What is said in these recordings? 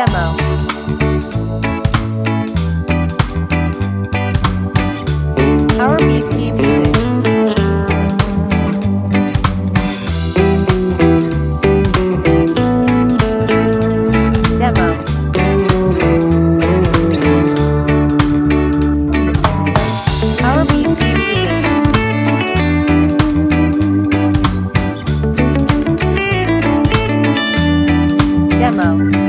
Demo. Our BP Music. Demo. Demo.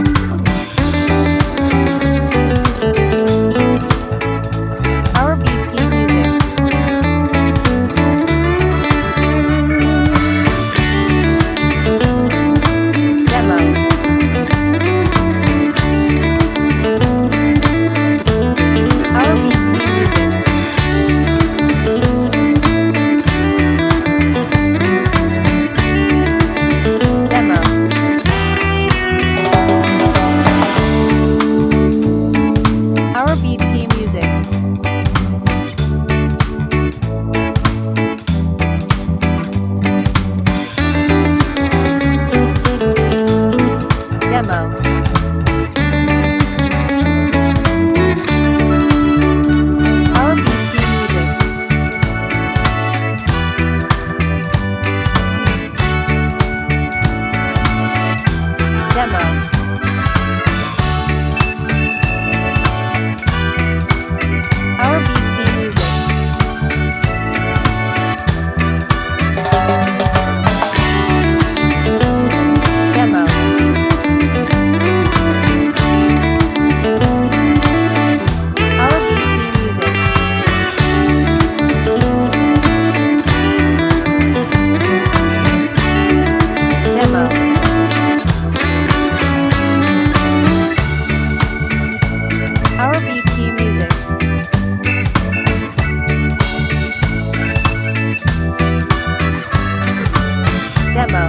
Demo.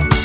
show.